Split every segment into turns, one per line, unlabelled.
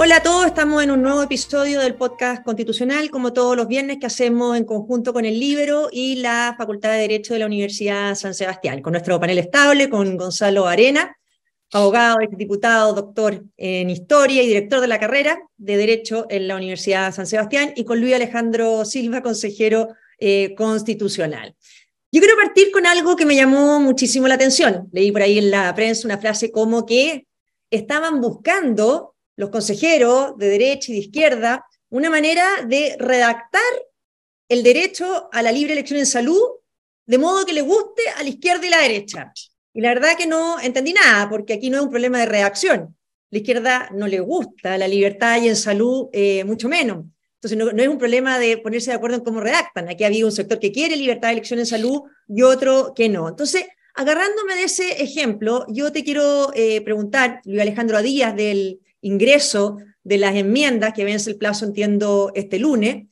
Hola a todos, estamos en un nuevo episodio del podcast constitucional, como todos los viernes que hacemos en conjunto con el Libero y la Facultad de Derecho de la Universidad San Sebastián, con nuestro panel estable, con Gonzalo Arena, abogado, diputado, doctor en Historia y director de la carrera de Derecho en la Universidad San Sebastián, y con Luis Alejandro Silva, consejero eh, constitucional. Yo quiero partir con algo que me llamó muchísimo la atención. Leí por ahí en la prensa una frase como que estaban buscando los consejeros de derecha y de izquierda una manera de redactar el derecho a la libre elección en salud de modo que le guste a la izquierda y la derecha. Y la verdad que no entendí nada, porque aquí no es un problema de redacción. La izquierda no le gusta la libertad y en salud eh, mucho menos. Entonces no, no, es un problema de ponerse de acuerdo en cómo redactan. Aquí había un sector que quiere libertad de elección en salud y otro que no. Entonces, agarrándome de ese ejemplo, yo te quiero eh, preguntar, Luis Alejandro Díaz, del ingreso de las enmiendas que vence el plazo, entiendo, este lunes,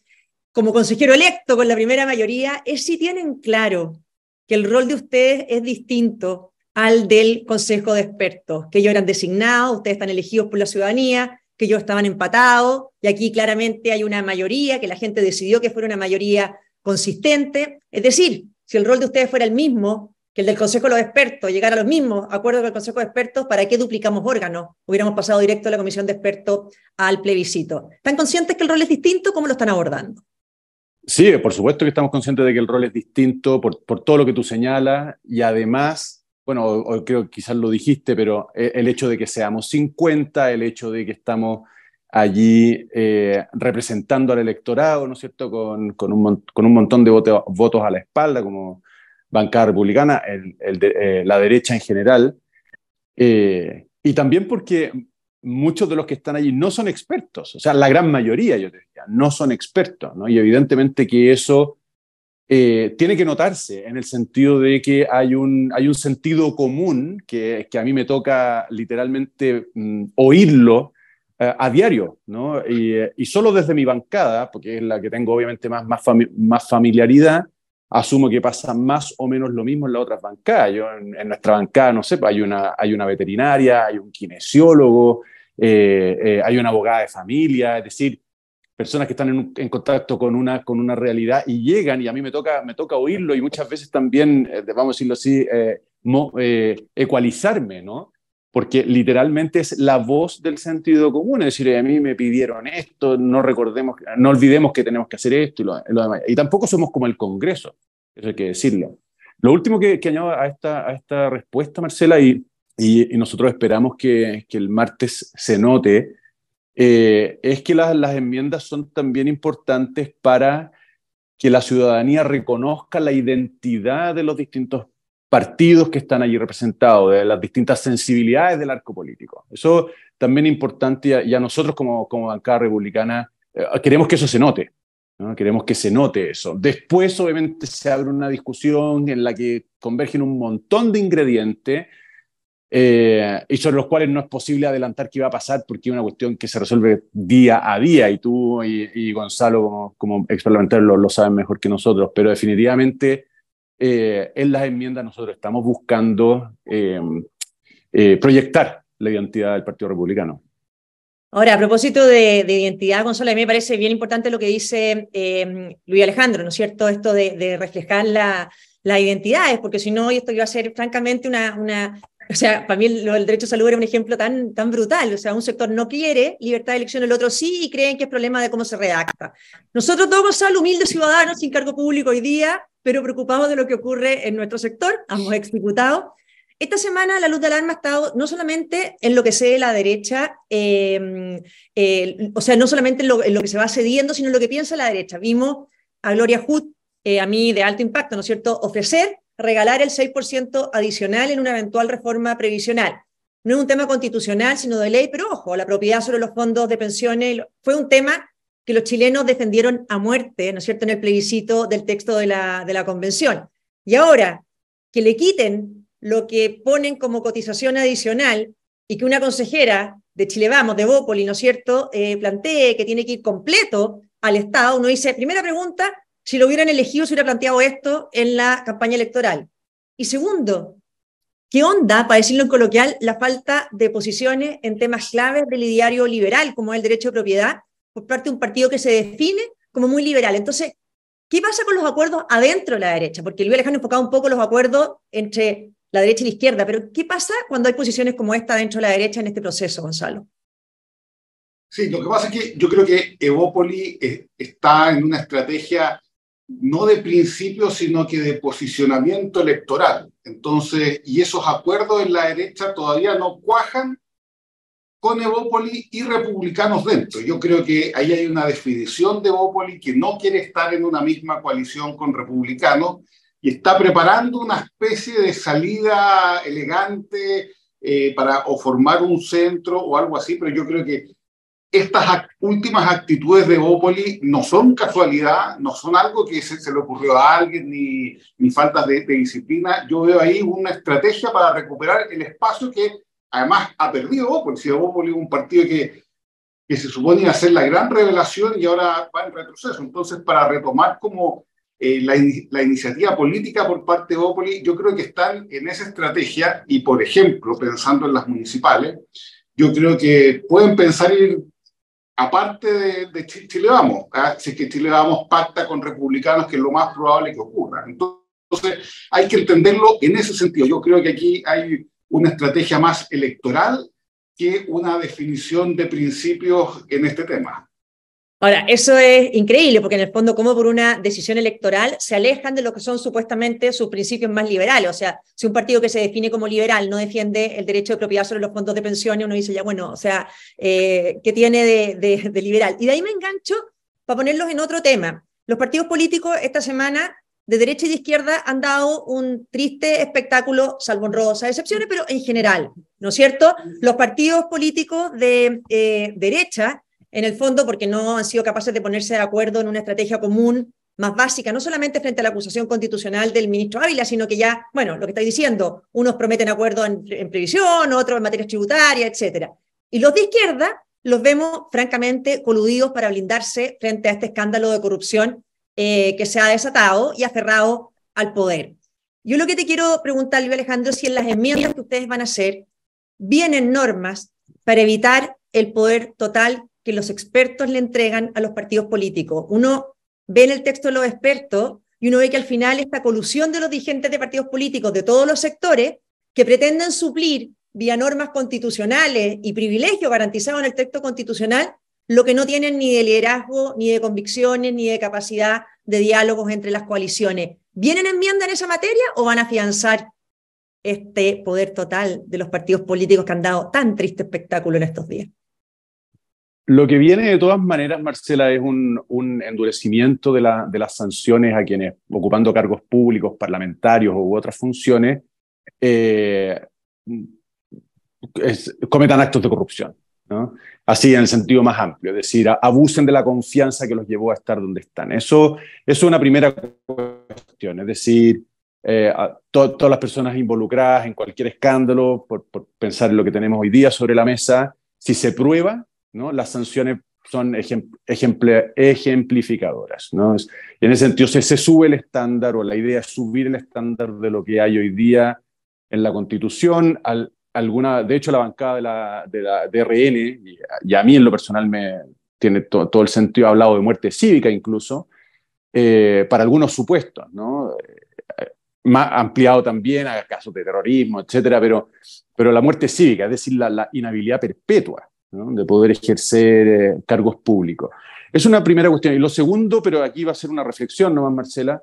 como consejero electo con la primera mayoría, es si tienen claro que el rol de ustedes es distinto al del Consejo de Expertos, que ellos eran designados, ustedes están elegidos por la ciudadanía, que ellos estaban empatados, y aquí claramente hay una mayoría, que la gente decidió que fuera una mayoría consistente. Es decir, si el rol de ustedes fuera el mismo que el del Consejo de los Expertos, llegar a los mismos acuerdos con el Consejo de Expertos, ¿para qué duplicamos órganos? Hubiéramos pasado directo a la Comisión de Expertos al plebiscito. ¿Están conscientes que el rol es distinto? ¿Cómo lo están abordando?
Sí, por supuesto que estamos conscientes de que el rol es distinto por, por todo lo que tú señalas y además, bueno, creo que quizás lo dijiste, pero e, el hecho de que seamos 50, el hecho de que estamos allí eh, representando al electorado, ¿no es cierto?, con, con, un, con un, montón de votos a la espalda, como bancada republicana, el, eh, la derecha en general, eh, y también porque muchos de los que están allí no son expertos, o sea, la gran mayoría, yo te diría, no son expertos, ¿no? Y evidentemente que eso eh, tiene que notarse en el sentido de que hay un, hay un sentido común que, que a mí me toca literalmente mm, oírlo a diario, ¿no? Y, solo desde mi bancada, porque es la que tengo obviamente más, más familiaridad, asumo que pasa más o menos lo mismo en las otras bancadas. Yo, en, nuestra bancada, no sé, pues, hay una, hay una veterinaria, hay un kinesiólogo, eh, eh, hay una abogada de familia, es decir, personas que están en, contacto con una, con una realidad y llegan, y a mí me toca, me toca oírlo y muchas veces también, eh, vamos a decirlo así, ecualizarme, ¿no? Porque literalmente es la voz del sentido común, es decir, a mí me pidieron esto, no recordemos, no olvidemos que tenemos que hacer esto y lo, demás. Y tampoco somos como el Congreso, eso hay que decirlo. Lo último que, añado a esta, respuesta, Marcela, y, nosotros esperamos que, que, el martes se note, eh, es que las, las enmiendas son también importantes para que la ciudadanía reconozca la identidad de los distintos partidos que están allí representados, de las distintas sensibilidades del arco político. Eso también es importante y a, nosotros como, como bancada republicana eh, queremos que eso se note, ¿no? queremos que se note eso. Después obviamente se abre una discusión en la que convergen un montón de ingredientes eh, y sobre los cuales no es posible adelantar qué va a pasar porque es una cuestión que se resuelve día a día y tú y, Gonzalo como, como lo, lo saben mejor que nosotros, pero definitivamente eh, en las enmiendas nosotros estamos buscando eh, eh, proyectar la identidad del Partido Republicano.
Ahora, a propósito de, identidad, Gonzalo, a mí me parece bien importante lo que dice Luis Alejandro, ¿no es cierto? Esto de, reflejar las la identidades, porque si no, esto iba a ser francamente una, una o sea, para mí el, derecho a salud era un ejemplo tan, tan brutal. O sea, un sector no quiere libertad de elección, el otro sí, y creen que es problema de cómo se redacta. Nosotros todos, Gonzalo, humildes ciudadanos sin cargo público hoy día, pero preocupados de lo que ocurre en nuestro sector, ambos exdiputados. Esta semana la luz de alarma ha estado no solamente en lo que se la derecha, eh, o sea, no solamente en lo, que se va cediendo, sino en lo que piensa la derecha. Vimos a Gloria Hood, eh, a mí de alto impacto, ¿no es cierto?, ofrecer regalar el 6% adicional en una eventual reforma previsional. No es un tema constitucional, sino de ley, pero ojo, la propiedad sobre los fondos de pensiones fue un tema que los chilenos defendieron a muerte, ¿no es cierto?, en el plebiscito del texto de la, de la convención. Y ahora, que le quiten lo que ponen como cotización adicional y que una consejera de Chile Vamos, de Bópoli, ¿no es cierto?, eh, plantee que tiene que ir completo al Estado, uno dice, primera pregunta, si lo hubieran elegido, se hubiera planteado esto en la campaña electoral. Y segundo, ¿Qué onda, para decirlo en coloquial, la falta de posiciones en temas claves del ideario liberal, como el derecho de propiedad, por parte de un partido que se define como muy liberal? Entonces, ¿qué pasa con los acuerdos adentro de la derecha? Porque Luis Alejandro enfocaba un poco los acuerdos entre la derecha y la izquierda, pero ¿qué pasa cuando hay posiciones como esta dentro de la derecha en este proceso, Gonzalo?
Sí, lo que pasa es que yo creo que Evópoli eh, está en una estrategia no de principio, sino que de posicionamiento electoral. Entonces, y esos acuerdos en la derecha todavía no cuajan con Evópoli y republicanos dentro. Yo creo que ahí hay una definición de Evópoli que no quiere estar en una misma coalición con republicanos y está preparando una especie de salida elegante eh, para o formar un centro o algo así, pero yo creo que estas últimas actitudes de Opoli no son casualidad, no son algo que se, le ocurrió a alguien ni, ni falta de, disciplina. Yo veo ahí una estrategia para recuperar el espacio que además ha perdido Opoli. Si Opoli es un partido que, que se suponía ser la gran revelación y ahora va en retroceso. Entonces, para retomar como eh, la, la, iniciativa política por parte de Opoli, yo creo que están en esa estrategia y, por ejemplo, pensando en las municipales, yo creo que pueden pensar ir aparte de, Chile Vamos, ¿ah? si es que Chile Vamos pacta con republicanos, que es lo más probable que ocurra. Entonces, hay que entenderlo en ese sentido. Yo creo que aquí hay una estrategia más electoral que una definición de principios en este tema.
Ahora, eso es increíble, porque en el fondo, como por una decisión electoral, se alejan de lo que son supuestamente sus principios más liberales. O sea, si un partido que se define como liberal no defiende el derecho de propiedad sobre los fondos de pensiones, uno dice ya, bueno, o sea, eh, ¿qué tiene de, de liberal? Y de ahí me engancho para ponerlos en otro tema. Los partidos políticos esta semana de derecha y de izquierda han dado un triste espectáculo, salvo en rosas excepciones, pero en general, ¿no es cierto? Los partidos políticos de eh, derecha en el fondo porque no han sido capaces de ponerse de acuerdo en una estrategia común más básica, no solamente frente a la acusación constitucional del ministro Ávila, sino que ya, bueno, lo que estáis diciendo, unos prometen acuerdo en, previsión, otros en materia tributaria, etcétera. Y los de izquierda los vemos francamente coludidos para blindarse frente a este escándalo de corrupción eh, que se ha desatado y aferrado al poder. Yo lo que te quiero preguntar, Luis Alejandro, si en las enmiendas que ustedes van a hacer vienen normas para evitar el poder total que los expertos le entregan a los partidos políticos. Uno ve en el texto de los expertos y uno ve que al final esta colusión de los dirigentes de partidos políticos de todos los sectores que pretenden suplir vía normas constitucionales y privilegios garantizados en el texto constitucional lo que no tienen ni de liderazgo, ni de convicciones, ni de capacidad de diálogos entre las coaliciones. ¿Vienen enmiendas en esa materia o van a afianzar este poder total de los partidos políticos que han dado tan triste espectáculo en estos días?
Lo que viene de todas maneras, Marcela, es un, endurecimiento de, las sanciones a quienes, ocupando cargos públicos, parlamentarios u otras funciones, eh, cometan actos de corrupción. Así en el sentido más amplio, es decir, abusen de la confianza que los llevó a estar donde están. Eso, es una primera cuestión, es decir, eh, todas las personas involucradas en cualquier escándalo, por, pensar en lo que tenemos hoy día sobre la mesa, si se prueba, las sanciones son ejemplificadoras. ¿no? en ese sentido, se, se sube el estándar o la idea es subir el estándar de lo que hay hoy día en la Constitución. Al, alguna, de hecho, la bancada de la, de la DRN, y, a mí en lo personal me tiene todo el sentido, ha hablado de muerte cívica incluso, eh, para algunos supuestos, ¿no? Eh, más ampliado también a casos de terrorismo, etcétera, pero, pero la muerte cívica, es decir, la inhabilidad perpetua de poder ejercer eh, cargos públicos. Es una primera cuestión. Y lo segundo, pero aquí va a ser una reflexión nomás, Marcela,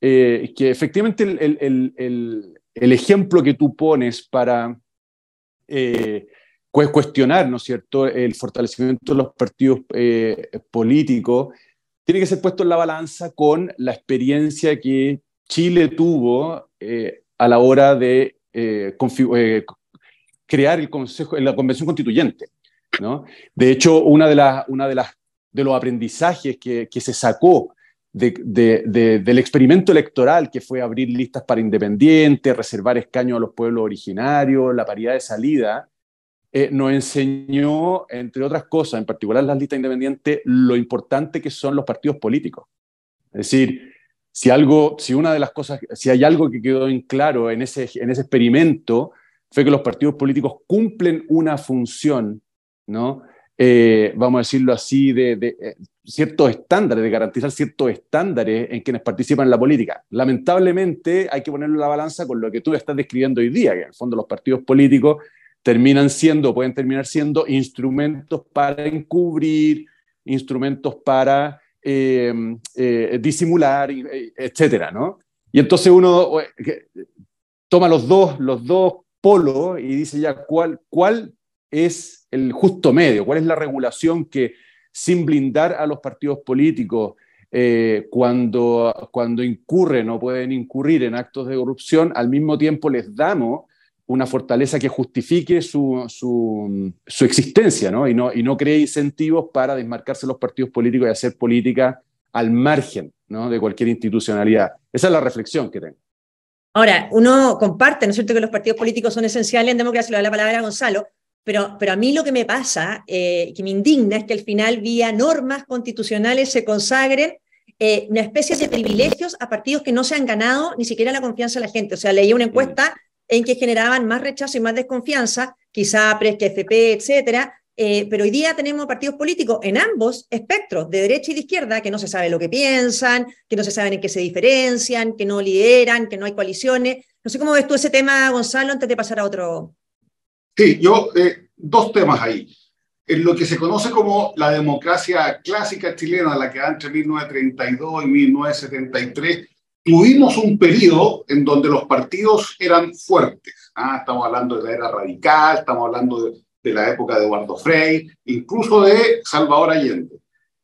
eh, que efectivamente el, ejemplo que tú pones para eh, cuestionar, ¿no es cierto?, el fortalecimiento de los partidos políticos, tiene que ser puesto en la balanza con la experiencia que Chile tuvo a la hora de crear el consejo, la convención constituyente. De hecho, una de, las, una de, las, de los aprendizajes que, que se sacó de, de, del experimento electoral, que fue abrir listas para independientes, reservar escaños a los pueblos originarios, la paridad de salida, eh, nos enseñó, entre otras cosas, en particular las listas independientes, lo importante que son los partidos políticos. Es decir, si algo, si una de las cosas, si hay algo que quedó en claro en ese, en ese experimento, fue que los partidos políticos cumplen una función, ¿no? Eh, vamos a decirlo así, de, eh, ciertos estándares, de garantizar ciertos estándares en quienes participan en la política. Lamentablemente hay que ponerlo en la balanza con lo que tú estás describiendo hoy día, que en el fondo los partidos políticos terminan siendo, pueden terminar siendo instrumentos para encubrir, instrumentos para eh, disimular, etcétera, ¿no? Y entonces uno toma los dos, los dos polos y dice ya cuál, cuál es el justo medio, cuál es la regulación que, sin blindar a los partidos políticos, eh, cuando, cuando incurren o pueden incurrir en actos de corrupción, al mismo tiempo les damos una fortaleza que justifique su, su, existencia ¿no? Y, ¿no? y no cree incentivos para desmarcarse los partidos políticos y hacer política al margen ¿no? de cualquier institucionalidad. Esa es la reflexión que tengo.
Ahora, uno comparte, ¿no es cierto?, que los partidos políticos son esenciales en democracia, le da la palabra a Gonzalo, pero, pero a mí lo que me pasa, eh, que me indigna, es que al final, vía normas constitucionales, se consagren eh, una especie de privilegios a partidos que no se han ganado ni siquiera la confianza de la gente. O sea, leí una encuesta en que generaban más rechazo y más desconfianza, quizá PRES que FP, etcétera, eh, pero hoy día tenemos partidos políticos en ambos espectros, de derecha y de izquierda, que no se sabe lo que piensan, que no se saben en qué se diferencian, que no lideran, que no hay coaliciones. No sé cómo ves tú ese tema, Gonzalo, antes de pasar a otro.
Sí, yo, eh, dos temas ahí. En lo que se conoce como la democracia clásica chilena, la que da entre 1932 y 1973, tuvimos un periodo en donde los partidos eran fuertes. Ah, estamos hablando de la era radical, estamos hablando de de la época de Eduardo Frei, incluso de Salvador Allende.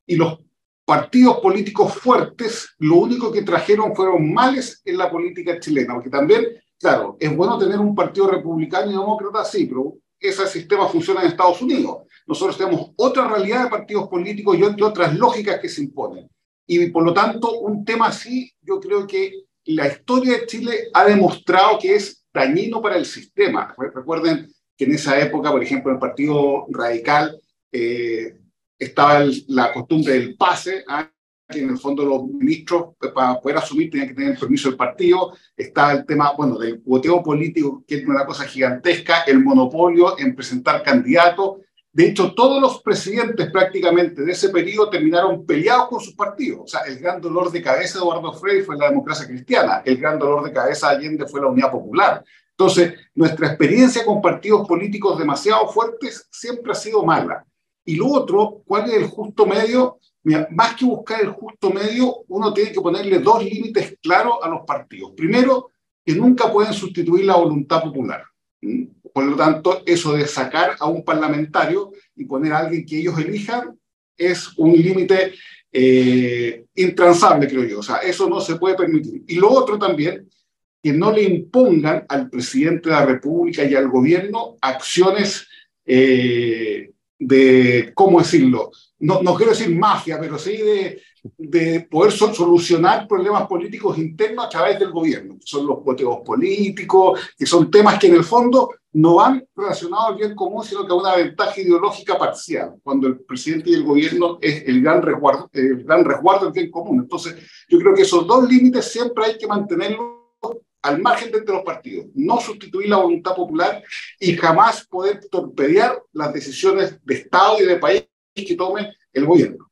Y los partidos políticos fuertes lo único que trajeron fueron males en la política chilena, porque también, claro, es bueno tener un partido republicano y demócrata, sí, pero ese sistema funciona en Estados Unidos. Nosotros tenemos otra realidad de partidos políticos y otras lógicas que se imponen. Y por lo tanto, un tema así, yo creo que la historia de Chile ha demostrado que es dañino para el sistema. Recuerden que en esa época, por ejemplo, en el Partido Radical eh, estaba la costumbre del pase, ¿ah? Que en el fondo los ministros eh, para poder asumir tenían que tener el permiso del partido, estaba el tema, bueno, del voteo político, que es una cosa gigantesca, el monopolio en presentar candidatos. De hecho, todos los presidentes prácticamente de ese periodo terminaron peleados con sus partidos. O sea, el gran dolor de cabeza de Eduardo Frei fue la democracia cristiana, el gran dolor de cabeza de Allende fue la unidad popular. Entonces, nuestra experiencia con partidos políticos demasiado fuertes siempre ha sido mala. Y lo otro, ¿cuál es el justo medio? Más que buscar el justo medio, uno tiene que ponerle dos límites claros a los partidos. Primero, que nunca pueden sustituir la voluntad popular. Por lo tanto, eso de sacar a un parlamentario y poner a alguien que ellos elijan es un límite eh, intransable, creo yo. O sea, eso no se puede permitir. Y lo otro también que no le impongan al presidente de la República y al gobierno acciones eh, de, ¿cómo decirlo? No, no quiero decir mafia, pero sí de, de poder solucionar problemas políticos internos a través del gobierno, que son los boteos políticos, que son temas que en el fondo no van relacionados al bien común, sino que a una ventaja ideológica parcial, cuando el presidente y el gobierno es el gran resguardo, el gran resguardo del bien común. Entonces, yo creo que esos dos límites siempre hay que mantenerlos al margen de los partidos, no sustituir la voluntad popular y jamás poder torpedear las decisiones de Estado y de país que tome el gobierno.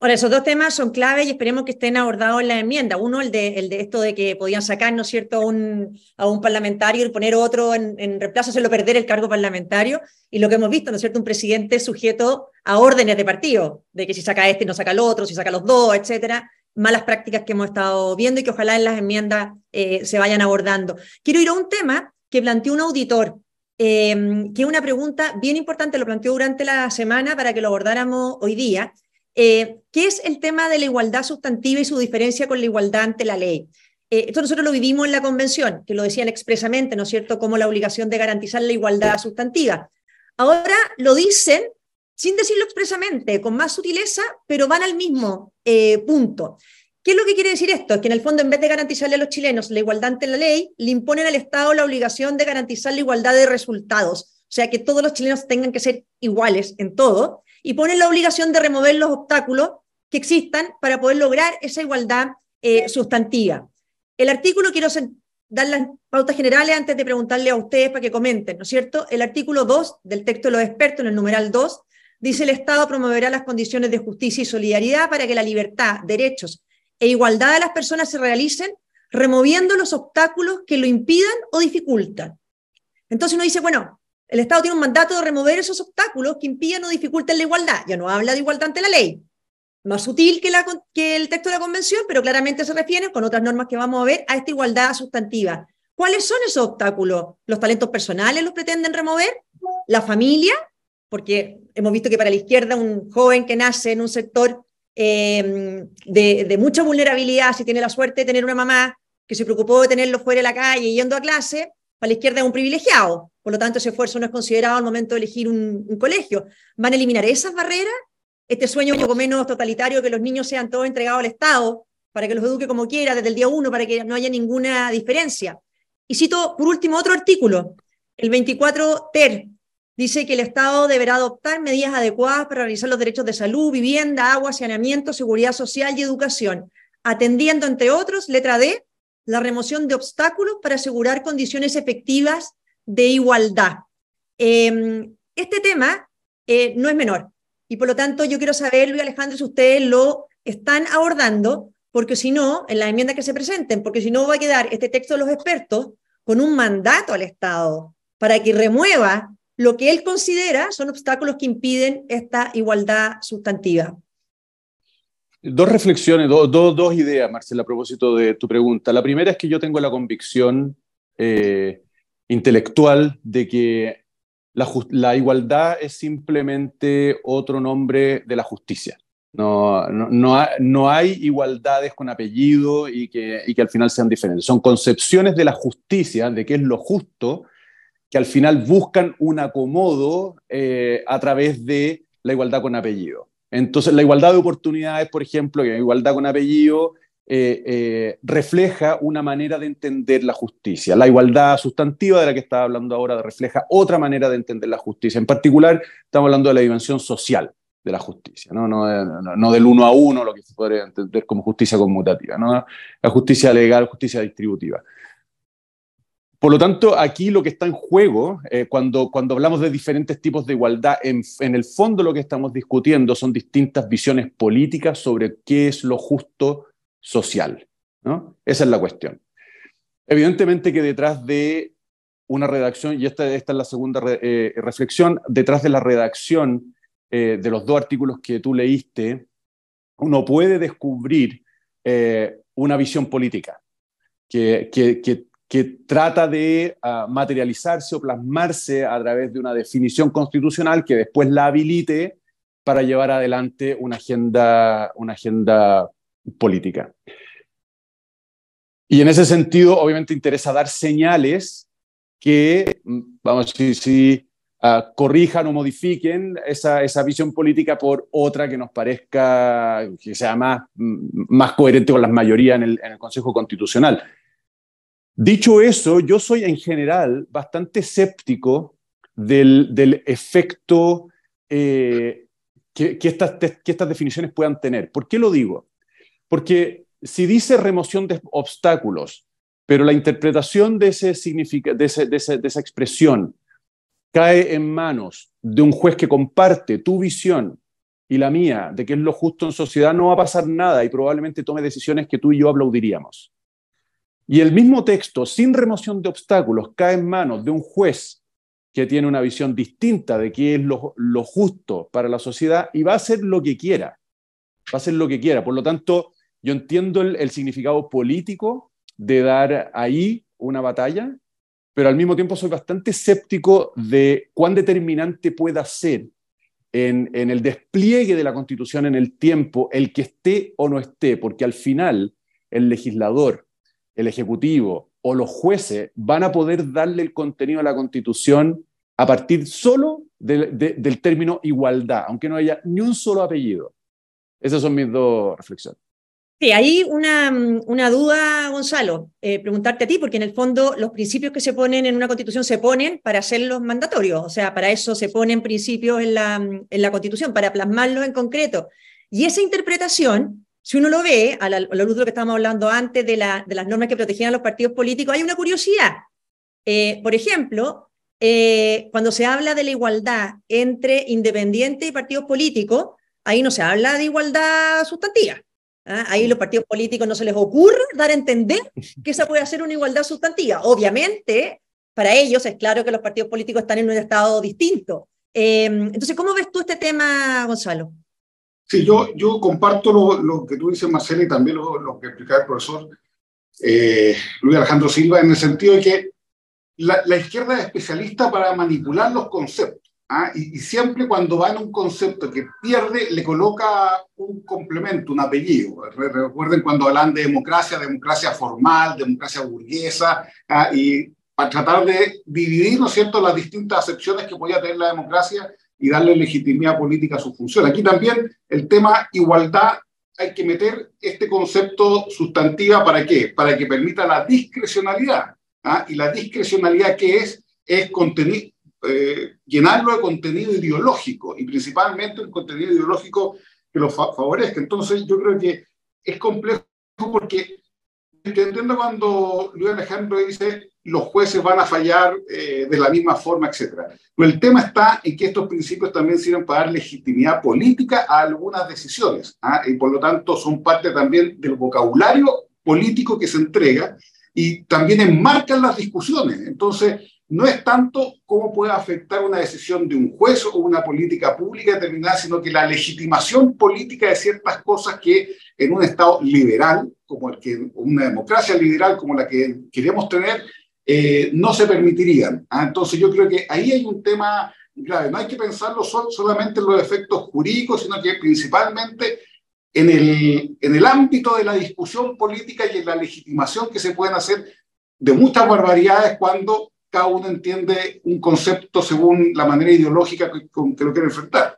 Ahora, esos dos temas son clave y esperemos que estén abordados en la enmienda. Uno, el de, el de esto de que podían sacar, ¿no es cierto?, a un, a un parlamentario y poner otro en, en reemplazo, hacerlo perder el cargo parlamentario. Y lo que hemos visto, ¿no es cierto?, un presidente sujeto a órdenes de partido, de que si saca este no saca el otro, si saca los dos, etcétera malas prácticas que hemos estado viendo y que ojalá en las enmiendas eh, se vayan abordando. Quiero ir a un tema que planteó un auditor, em, que es una pregunta bien importante, lo planteó durante la semana para que lo abordáramos hoy día, eh, que es el tema de la igualdad sustantiva y su diferencia con la igualdad ante la ley. Eh, esto nosotros lo vivimos en la convención, que lo decían expresamente, ¿no es cierto?, como la obligación de garantizar la igualdad sustantiva. Ahora lo dicen sin decirlo expresamente, con más sutileza, pero van al mismo eh, punto. ¿Qué es lo que quiere decir esto? Es que en el fondo, en vez de garantizarle a los chilenos la igualdad ante la ley, le imponen al Estado la obligación de garantizar la igualdad de resultados. O sea, que todos los chilenos tengan que ser iguales en todo, y ponen la obligación de remover los obstáculos que existan para poder lograr esa igualdad eh, sustantiva. El artículo, quiero dar las pautas generales antes de preguntarle a ustedes para que comenten, ¿no es cierto? El artículo 2 del texto de los expertos, en el numeral 2, dice el Estado promoverá las condiciones de justicia y solidaridad para que la libertad, derechos e igualdad de las personas se realicen, removiendo los obstáculos que lo impidan o dificultan. Entonces uno dice, bueno, el Estado tiene un mandato de remover esos obstáculos que impidan o dificulten la igualdad. Ya no habla de igualdad ante la ley. Más sutil que, que el texto de la Convención, pero claramente se refiere, con otras normas que vamos a ver, a esta igualdad sustantiva. ¿Cuáles son esos obstáculos? ¿Los talentos personales los pretenden remover? ¿La familia? Porque hemos visto que para la izquierda un joven que nace en un sector eh, de, mucha vulnerabilidad, si tiene la suerte de tener una mamá que se preocupó de tenerlo fuera de la calle yendo a clase, para la izquierda es un privilegiado. Por lo tanto, ese esfuerzo no es considerado al momento de elegir un, un colegio. ¿Van a eliminar esas barreras? Este sueño un poco menos totalitario, que los niños sean todos entregados al Estado, para que los eduque como quiera desde el día uno, para que no haya ninguna diferencia. Y cito, por último, otro artículo, el 24 TER, dice que el Estado deberá adoptar medidas adecuadas para realizar los derechos de salud, vivienda, agua, saneamiento, seguridad social y educación, atendiendo, entre otros, letra D, la remoción de obstáculos para asegurar condiciones efectivas de igualdad. Em, este tema eh, no es menor y por lo tanto yo quiero saber, Luis Alejandro, si ustedes lo están abordando, porque si no, en las enmiendas que se presenten, porque si no va a quedar este texto de los expertos con un mandato al Estado para que remueva lo que él considera son obstáculos que impiden esta igualdad sustantiva.
Dos reflexiones, dos ideas, Marcela, a propósito de tu pregunta. La primera es que yo tengo la convicción eh, intelectual de que la, igualdad es simplemente otro nombre de la justicia. No, no, hay igualdades con apellido y que, y que al final sean diferentes. Son concepciones de la justicia, de qué es lo justo, que al final buscan un acomodo eh, a través de la igualdad con apellido. Entonces, la igualdad de oportunidades, por ejemplo, que la igualdad con apellido eh, eh, refleja una manera de entender la justicia. La igualdad sustantiva de la que estaba hablando ahora refleja otra manera de entender la justicia. En particular, estamos hablando de la dimensión social de la justicia, no, del uno a uno, lo que se podría entender como justicia conmutativa, la justicia legal, justicia distributiva. Por lo tanto, aquí lo que está en juego, eh, cuando, cuando hablamos de diferentes tipos de igualdad, en, en, el fondo lo que estamos discutiendo son distintas visiones políticas sobre qué es lo justo social. ¿no? Esa es la cuestión. Evidentemente que detrás de una redacción, y esta, esta es la segunda eh, reflexión, detrás de la redacción eh, de los dos artículos que tú leíste, uno puede descubrir una visión política que, que que trata de ah, materializarse o plasmarse a través de una definición constitucional que después la habilite para llevar adelante una agenda, una agenda política. Y en ese sentido, obviamente, interesa dar señales que, mm, vamos a decir, ah, corrijan o modifiquen esa, esa, visión política por otra que nos parezca que sea más, mm, más coherente con las mayorías en el, en el Consejo Constitucional. Dicho eso, yo soy en general bastante escéptico del, efecto eh, que, estas, que estas definiciones puedan tener. ¿Por qué lo digo? Porque si dice remoción de obstáculos, pero la interpretación de, ese de, de, esa expresión cae en manos de un juez que comparte tu visión y la mía de qué es lo justo en sociedad, no va a pasar nada y probablemente tome decisiones que tú y yo aplaudiríamos y el mismo texto, sin remoción de obstáculos, cae en manos de un juez que tiene una visión distinta de qué es lo, justo para la sociedad y va a hacer lo que quiera. Va a hacer lo que quiera. Por lo tanto, yo entiendo el, significado político de dar ahí una batalla, pero al mismo tiempo soy bastante escéptico de cuán determinante pueda ser en, en, el despliegue de la Constitución en el tiempo el que esté o no esté, porque al final el legislador el Ejecutivo o los jueces van a poder darle el contenido a la Constitución a partir solo del término igualdad, aunque no haya ni un solo apellido. Esas son mis dos reflexiones.
Sí, hay una, una duda, Gonzalo, eh, preguntarte a ti, porque en el fondo los principios que se ponen en una constitución se ponen para hacerlos mandatorios, o sea, para eso se ponen principios en la, en la constitución, para plasmarlos en concreto. Y esa interpretación si uno lo ve, a la, luz de lo que estábamos hablando antes de, las normas que protegían a los partidos políticos, hay una curiosidad. Eh, por ejemplo, eh, cuando se habla de la igualdad entre independientes y partidos políticos, ahí no se habla de igualdad sustantiva. ¿ah? Ahí los partidos políticos no se les ocurre dar a entender que esa puede ser una igualdad sustantiva. Obviamente, para ellos es claro que los partidos políticos están en un estado distinto. Eh, entonces, ¿cómo ves tú este tema, Gonzalo?
Sí, yo, yo comparto lo, lo que tú dices, Marcela, y también lo, lo que explicaba el profesor eh, Luis Alejandro Silva, en el sentido de que la, la izquierda es especialista para manipular los conceptos. ¿ah? Y, y, siempre cuando va en un concepto que pierde, le coloca un complemento, un apellido. Recuerden cuando hablan de democracia, democracia formal, democracia burguesa, ¿ah? y para tratar de dividir, ¿no es cierto?, las distintas acepciones que podía tener la democracia y darle legitimidad política a su función. Aquí también el tema igualdad, hay que meter este concepto sustantiva para qué? Para que permita la discrecionalidad. ¿ah? Y la discrecionalidad que es, es contenido, eh, llenarlo de contenido ideológico y principalmente un contenido ideológico que lo favorezca. Entonces yo creo que es complejo porque yo entiendo cuando Luis Alejandro dice los jueces van a fallar eh, de la misma forma, etc. Pero el tema está en que estos principios también sirven para dar legitimidad política a algunas decisiones ¿ah? y por lo tanto son parte también del vocabulario político que se entrega y también enmarcan las discusiones. Entonces, no es tanto cómo puede afectar una decisión de un juez o una política pública determinada, sino que la legitimación política de ciertas cosas que en un Estado liberal, como el que, una democracia liberal como la que queremos tener, eh, no se permitirían. ¿ah? Entonces yo creo que ahí hay un tema grave. No hay que pensarlo solamente en los efectos jurídicos, sino que principalmente en el, en el ámbito de la discusión política y en la legitimación que se pueden hacer de muchas barbaridades cuando cada uno entiende un concepto según la manera ideológica con que lo quiere enfrentar.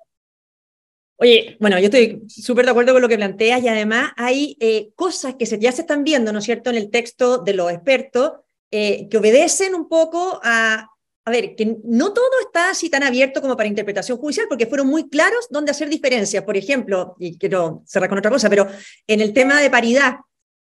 Oye, bueno, yo estoy súper de acuerdo con lo que planteas y además hay eh, cosas que se, ya se están viendo, ¿no es cierto?, en el texto de los expertos eh, que obedecen un poco a, a ver, que no todo está así tan abierto como para interpretación judicial, porque fueron muy claros dónde hacer diferencias. Por ejemplo, y quiero cerrar con otra cosa, pero en el tema de paridad,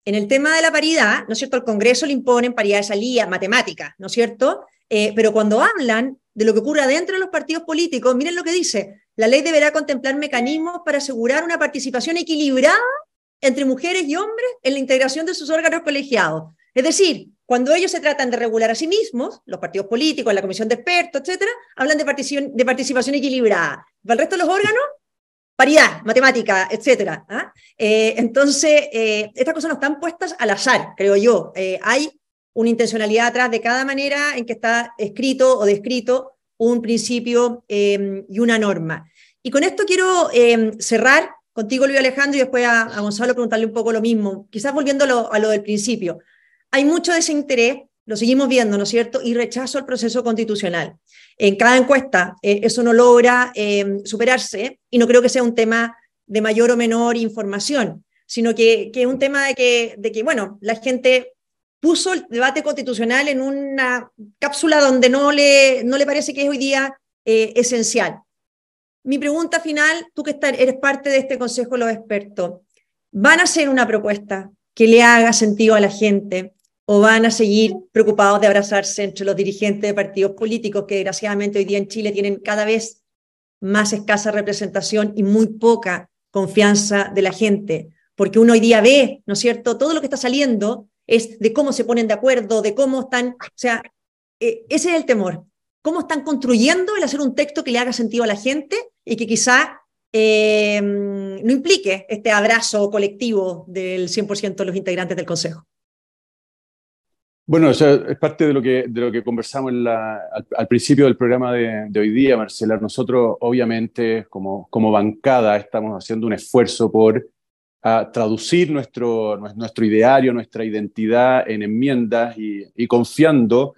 en el tema de la paridad, ¿no es cierto? El Congreso le imponen paridad de salida, matemática, ¿no es cierto? Eh, pero cuando hablan de lo que ocurre dentro de los partidos políticos, miren lo que dice, la ley deberá contemplar mecanismos para asegurar una participación equilibrada entre mujeres y hombres en la integración de sus órganos colegiados. Es decir, cuando ellos se tratan de regular a sí mismos, los partidos políticos, la comisión de expertos, etcétera, hablan de participación, de participación equilibrada. Para el resto de los órganos, paridad, matemática, etcétera. ¿ah? Eh, entonces, eh, estas cosas no están puestas al azar, creo yo. Eh, hay una intencionalidad atrás de cada manera en que está escrito o descrito un principio y una norma. Y con esto quiero cerrar contigo, Luis Alejandro, y después a, Gonzalo preguntarle un poco lo mismo, quizás volviendo a lo del principio hay mucho desinterés, lo seguimos viendo, ¿no es cierto? Y rechazo al proceso constitucional. En cada encuesta eh, eso no logra em, superarse y no creo que sea un tema de mayor o menor información, sino que, es un tema de que, de que, bueno, la gente puso el debate constitucional en una cápsula donde no le, no le parece que es hoy día eh, esencial. Mi pregunta final, tú que eres parte de este Consejo de los Expertos, ¿van a hacer una propuesta que le haga sentido a la gente, o van a seguir preocupados de abrazarse entre los dirigentes de partidos políticos que desgraciadamente hoy día en Chile tienen cada vez más escasa representación y muy poca confianza de la gente, porque uno hoy día ve, ¿no es cierto? Todo lo que está saliendo es de cómo se ponen de acuerdo, de cómo están, o sea, eh, ese es el temor, cómo están construyendo el hacer un texto que le haga sentido a la gente y que quizá eh, no implique este abrazo colectivo del 100% de los integrantes del Consejo.
Bueno, es parte de lo que, de lo que conversamos al, principio del programa de, hoy día, Marcela. Nosotros, obviamente, como, como bancada, estamos haciendo un esfuerzo por traducir nuestro, nuestro ideario, nuestra identidad en enmiendas y, confiando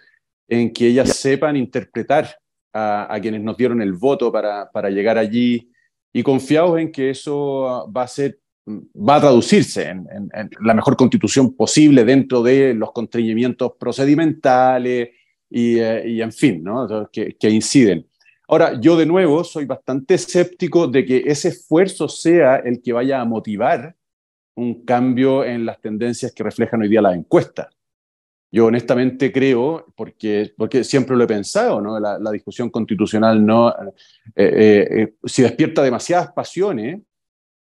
en que ellas sepan interpretar a, quienes nos dieron el voto para, para llegar allí y confiados en que eso va a ser va a traducirse en, la mejor constitución posible dentro de los constreñimientos procedimentales y, eh, en fin, ¿no? que, inciden. Ahora, yo de nuevo soy bastante escéptico de que ese esfuerzo sea el que vaya a motivar un cambio en las tendencias que reflejan hoy día las encuestas. Yo honestamente creo, porque, porque siempre lo he pensado, ¿no? la, discusión constitucional no, eh, eh, eh, si despierta demasiadas pasiones,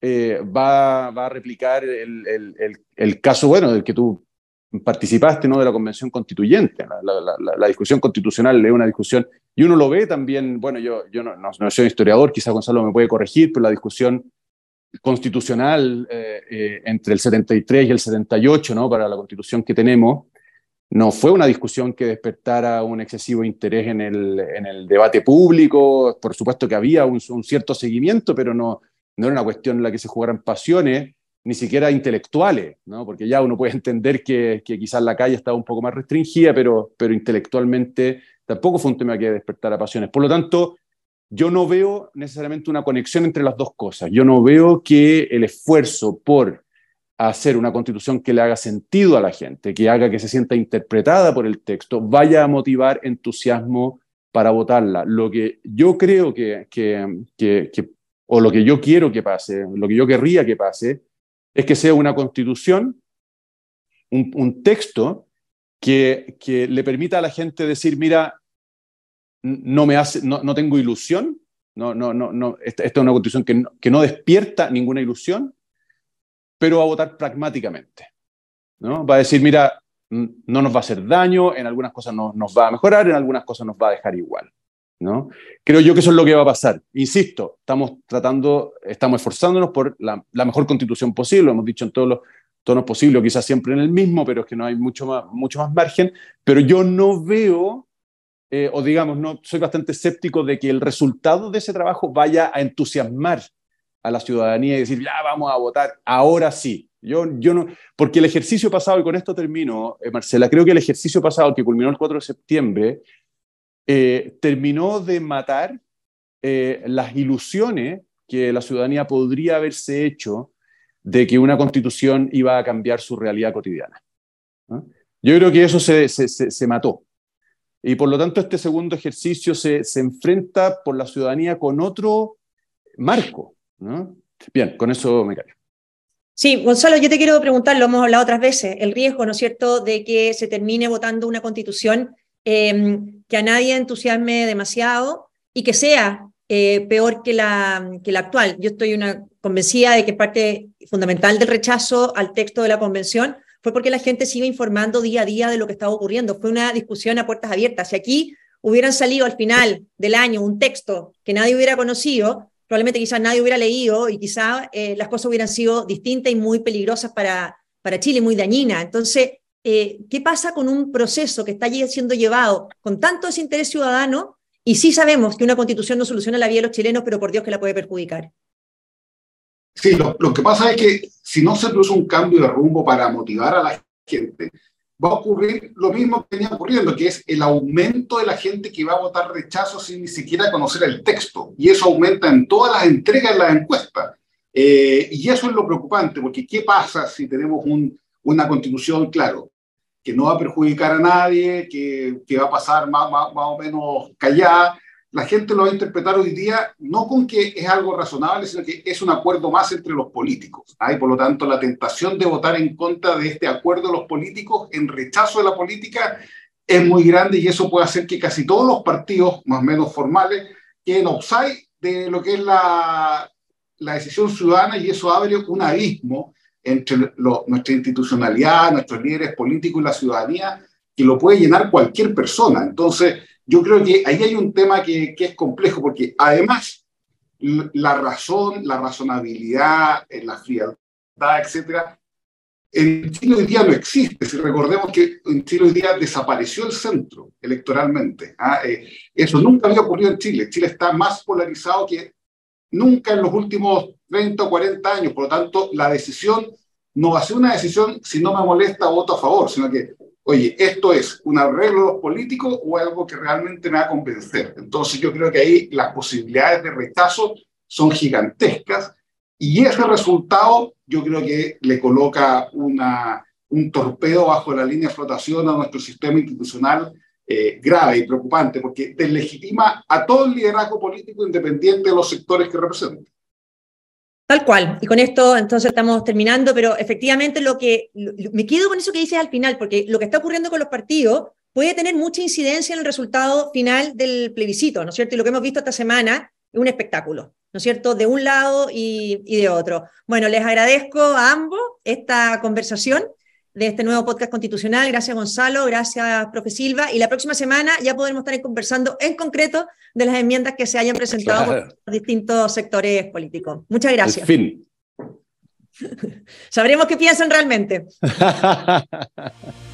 va, va, a replicar el, caso, bueno, del que tú participaste, ¿no? de la convención constituyente. La, discusión constitucional es una discusión, y uno lo ve también, bueno, yo, yo no, no, no soy historiador, quizás Gonzalo me puede corregir, pero la discusión constitucional entre el 73 y el 78, ¿no? para la constitución que tenemos, no fue una discusión que despertara un excesivo interés en el, en el debate público. Por supuesto que había un, cierto seguimiento, pero no, no era una cuestión en la que se jugaran pasiones, ni siquiera intelectuales, ¿no? porque ya uno puede entender que, que quizás la calle estaba un poco más restringida, pero, pero intelectualmente tampoco fue un tema que despertara pasiones. Por lo tanto, yo no veo necesariamente una conexión entre las dos cosas. Yo no veo que el esfuerzo por hacer una constitución que le haga sentido a la gente, que haga que se sienta interpretada por el texto, vaya a motivar entusiasmo para votarla. Lo que yo creo que, o lo que yo quiero que pase, lo que yo querría que pase, es que sea una constitución, un, texto que, que, le permita a la gente decir, mira, no, me hace, no, tengo ilusión, no, no, no, no, esta, es una constitución que que no despierta ninguna ilusión, pero va a votar pragmáticamente. ¿no? Va a decir, mira, no nos va a hacer daño, en algunas cosas no, nos va a mejorar, en algunas cosas nos va a dejar igual. ¿No? Creo yo que eso es lo que va a pasar. Insisto, estamos tratando, estamos esforzándonos por la, mejor constitución posible, lo hemos dicho en todos los tonos posibles, quizás siempre en el mismo, pero es que no hay mucho más, mucho más margen, pero yo no veo, eh, o digamos, no, soy bastante escéptico de que el resultado de ese trabajo vaya a entusiasmar a la ciudadanía y decir, ya vamos a votar, ahora sí. Yo, yo no, porque el ejercicio pasado, y con esto termino, eh, Marcela, creo que el ejercicio pasado, que culminó el 4 de septiembre, eh, terminó de matar eh, las ilusiones que la ciudadanía podría haberse hecho de que una constitución iba a cambiar su realidad cotidiana. Yo creo que eso se, se, se, mató. Y por lo tanto, este segundo ejercicio se, enfrenta por la ciudadanía con otro marco, Bien, con eso me callo.
Sí, Gonzalo, yo te quiero preguntar, lo hemos hablado otras veces, el riesgo, ¿no es cierto?, de que se termine votando una constitución em, que a nadie entusiasme demasiado y que sea eh, peor que la, que la actual. Yo estoy una, convencida de que parte fundamental del rechazo al texto de la convención fue porque la gente sigue informando día a día de lo que estaba ocurriendo. Fue una discusión a puertas abiertas. Si aquí hubieran salido al final del año un texto que nadie hubiera conocido, probablemente quizás nadie hubiera leído y quizás eh, las cosas hubieran sido distintas y muy peligrosas para, para Chile, muy dañinas. Entonces, eh, ¿qué pasa con un proceso que está siendo llevado con tanto desinterés ciudadano y sí sabemos que una constitución no soluciona la vida de los chilenos, pero por Dios que la puede perjudicar?
Sí, lo, que pasa es que si no se produce un cambio de rumbo para motivar a la gente, va a ocurrir lo mismo que venía ocurriendo, que es el aumento de la gente que va a votar rechazo sin ni siquiera conocer el texto. Y eso aumenta en todas las entregas de las encuestas. Eh, y eso es lo preocupante, porque ¿qué pasa si tenemos un, una constitución, claro, que no va a perjudicar a nadie, que, que va a pasar más, más, más o menos callada, la gente lo va a interpretar hoy día no con que es algo razonable, sino que es un acuerdo más entre los políticos. ¿ah? Y por lo tanto, la tentación de votar en contra de este acuerdo de los políticos, en rechazo de la política, es muy grande y eso puede hacer que casi todos los partidos, más o menos formales, queden offside de lo que es la, la decisión ciudadana y eso abre un abismo entre nuestra institucionalidad, nuestros líderes políticos y la ciudadanía, que lo puede llenar cualquier persona. Entonces, yo creo que ahí hay un tema que, es complejo, porque además la razón, la razonabilidad, eh, la frialdad, etcétera, en Chile hoy día no existe. Si recordemos que en Chile hoy día desapareció el centro electoralmente. ¿ah? Eh, eso nunca había ocurrido en Chile. Chile está más polarizado que nunca en los últimos 30 o 40 años. Por lo tanto, la decisión no va a ser una decisión si no me molesta voto a favor, sino que oye, ¿esto es un arreglo político o algo que realmente me va a convencer? Entonces yo creo que ahí las posibilidades de rechazo son gigantescas y ese resultado yo creo que le coloca una, un torpedo bajo la línea de flotación a nuestro sistema institucional eh, grave y preocupante, porque deslegitima a todo el liderazgo político independiente de los sectores que representa.
Tal cual. Y con esto entonces estamos terminando, pero efectivamente lo que me quedo con eso que dices al final, porque lo que está ocurriendo con los partidos puede tener mucha incidencia en el resultado final del plebiscito, ¿no es cierto? Y lo que hemos visto esta semana es un espectáculo, ¿no es cierto? De un lado y, y de otro. Bueno, les agradezco a ambos esta conversación de este nuevo podcast constitucional. Gracias, Gonzalo. Gracias, profe Silva. Y la próxima semana ya podremos estar conversando en concreto de las enmiendas que se hayan presentado por distintos sectores políticos. Muchas gracias.
fin.
Sabremos qué piensan realmente.